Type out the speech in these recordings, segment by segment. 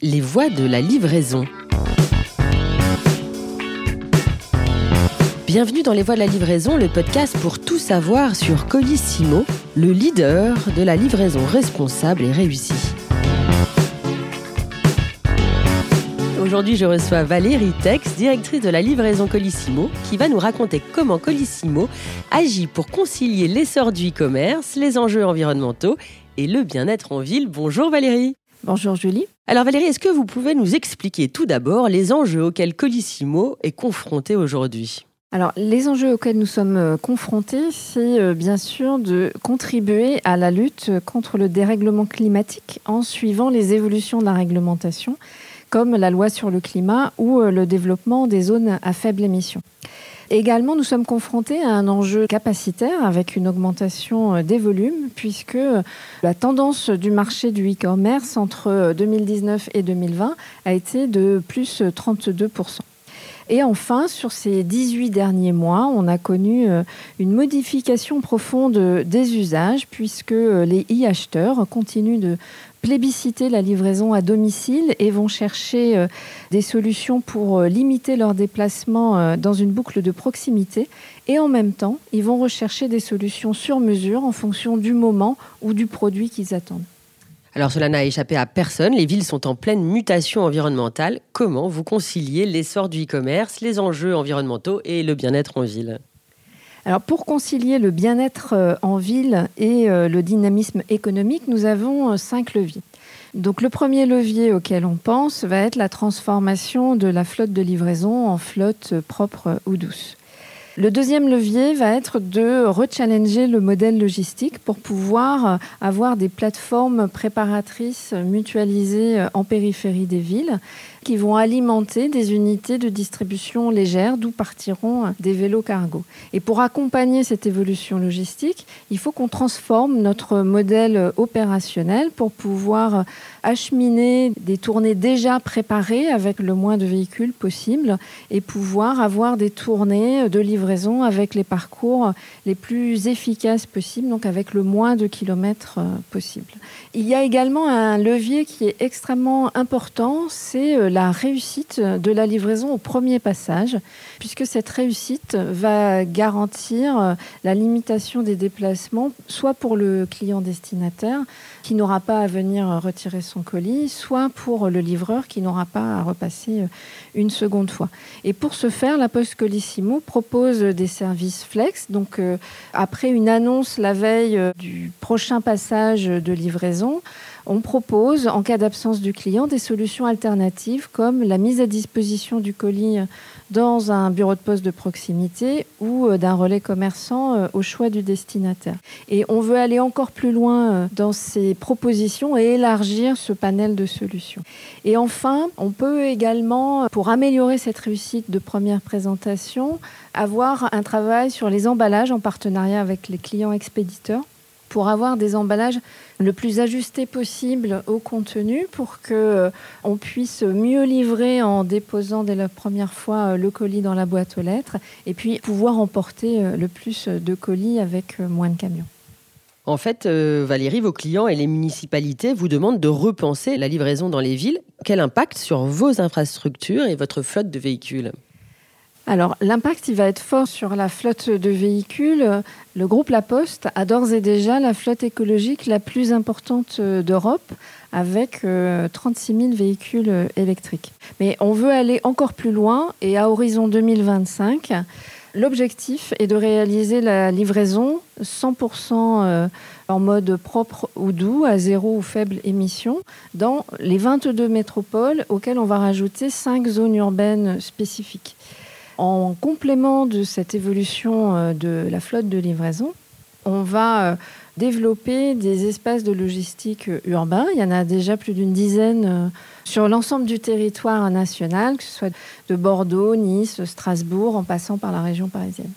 Les voies de la livraison. Bienvenue dans Les Voies de la livraison, le podcast pour tout savoir sur Colissimo, le leader de la livraison responsable et réussie. Aujourd'hui, je reçois Valérie Tex, directrice de la livraison Colissimo, qui va nous raconter comment Colissimo agit pour concilier l'essor du e-commerce, les enjeux environnementaux et le bien-être en ville. Bonjour Valérie. Bonjour Julie. Alors Valérie, est-ce que vous pouvez nous expliquer tout d'abord les enjeux auxquels Colissimo est confronté aujourd'hui? Alors, les enjeux auxquels nous sommes euh, confrontés, c'est euh, bien sûr de contribuer à la lutte contre le dérèglement climatique en suivant les évolutions de la réglementation comme la loi sur le climat ou euh, le développement des zones à faible émission. Également, nous sommes confrontés à un enjeu capacitaire avec une augmentation euh, des volumes, puisque euh, la tendance du marché du e-commerce entre 2019 et 2020 a été de plus 32%. Et enfin, sur ces 18 derniers mois, on a connu une modification profonde des usages, puisque les e-acheteurs continuent de plébisciter la livraison à domicile et vont chercher euh, des solutions pour euh, limiter leurs déplacements euh, dans une boucle de proximité. Et en même temps, ils vont rechercher des solutions sur mesure en fonction du moment ou du produit qu'ils attendent. Alors cela n'a échappé à personne, les villes sont en pleine mutation environnementale. Comment vous conciliez l'essor du e-commerce, les enjeux environnementaux et le bien-être en ville? Alors pour concilier le bien-être euh, en ville et euh, le dynamisme économique, nous avons euh, cinq leviers. Donc le premier levier auquel on pense va être la transformation de la flotte de livraison en flotte propre ou douce. Le deuxième levier va être de rechallenger le modèle logistique pour pouvoir avoir des plateformes préparatrices mutualisées en périphérie des villes qui vont alimenter des unités de distribution légère d'où partiront des vélos cargo. Et pour accompagner cette évolution logistique, il faut qu'on transforme notre modèle opérationnel pour pouvoir acheminer des tournées déjà préparées avec le moins de véhicules possible et pouvoir avoir des tournées de livraison avec les parcours les plus efficaces possibles, donc avec le moins de kilomètres euh, possible. Il y a également un levier qui est extrêmement important, c'est euh, la réussite de la livraison au premier passage, puisque cette réussite va garantir la limitation des déplacements, soit pour le client destinataire qui n'aura pas à venir retirer son colis, soit pour le livreur qui n'aura pas à repasser une seconde fois. Et pour ce faire, la Poste Colissimo propose des services flex. Donc, euh, après une annonce la veille du prochain passage de livraison, on propose, en cas d'absence du client, des solutions alternatives comme la mise à disposition du colis dans un bureau de poste de proximité ou euh, d'un relais commerçant euh, au choix du destinataire. Et on veut aller encore plus loin euh, dans ces propositions et élargir ce panel de solutions. Et enfin, on peut également, pour améliorer cette réussite de première présentation, avoir un travail sur les emballages en partenariat avec les clients expéditeurs pour avoir des emballages le plus ajustés possible au contenu pour que euh, on puisse mieux livrer en déposant dès la première fois euh, le colis dans la boîte aux lettres et puis pouvoir emporter euh, le plus de colis avec moins de camions. En fait, Valérie, vos clients et les municipalités vous demandent de repenser la livraison dans les villes. Quel impact sur vos infrastructures et votre flotte de véhicules? Alors, l'impact, va être fort sur la flotte de véhicules. Le groupe La Poste a d'ores et déjà la flotte écologique la plus importante euh, d'Europe, avec 36 euh, 000 véhicules euh, électriques. Mais on veut aller encore plus loin et à horizon 2025, l'objectif est de réaliser la livraison 100% en mode propre ou doux, à zéro ou faible émission, dans les 22 métropoles auxquelles on va rajouter 5 zones urbaines spécifiques. En complément de cette évolution euh, de la flotte de livraison, on va euh, développer des espaces de logistique euh, urbains. Il y en a déjà plus d'une dizaine sur l'ensemble du territoire national, que ce soit de Bordeaux, Nice, Strasbourg, en passant par la région parisienne.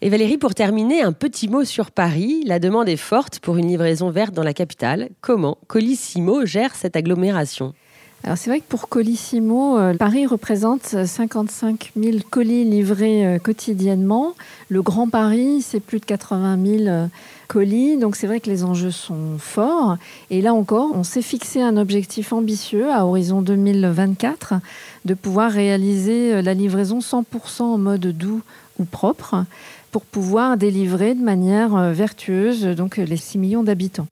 Et Valérie, pour terminer, un petit mot sur Paris. La demande est forte pour une livraison verte dans la capitale. Comment Colissimo gère cette agglomération? Alors c'est vrai que pour Colissimo, euh, Paris représente 55 000 colis livrés euh, quotidiennement. Le Grand Paris, c'est plus de 80 000 euh, colis. Donc c'est vrai que les enjeux sont forts. Et là encore, on s'est fixé un objectif ambitieux à horizon 2024 de pouvoir réaliser la livraison 100% en mode doux ou propre pour pouvoir délivrer de manière vertueuse donc les 6 millions d'habitants.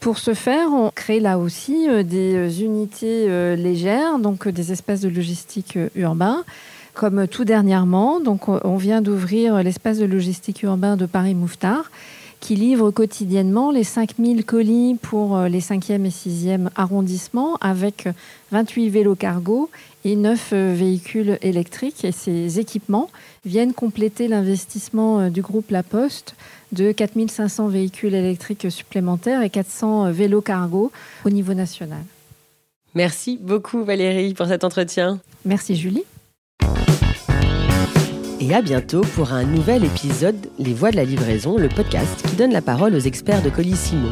Pour ce faire, on crée là aussi euh, des euh, unités euh, légères, donc des espaces de logistique urbain. Comme tout dernièrement, donc on vient d'ouvrir l'espace de logistique urbain de Paris-Mouffetard, qui livre quotidiennement les 5000 colis pour les 5e et 6e arrondissements, avec 28 vélos cargo et 9 véhicules électriques. Et ces équipements viennent compléter l'investissement du groupe La Poste de 4500 véhicules électriques supplémentaires et 400 euh, vélos cargo au niveau national. Merci beaucoup Valérie pour cet entretien. Merci Julie. Et à bientôt pour un nouvel épisode Les Voix de la livraison, le podcast qui donne la parole aux experts de Colissimo.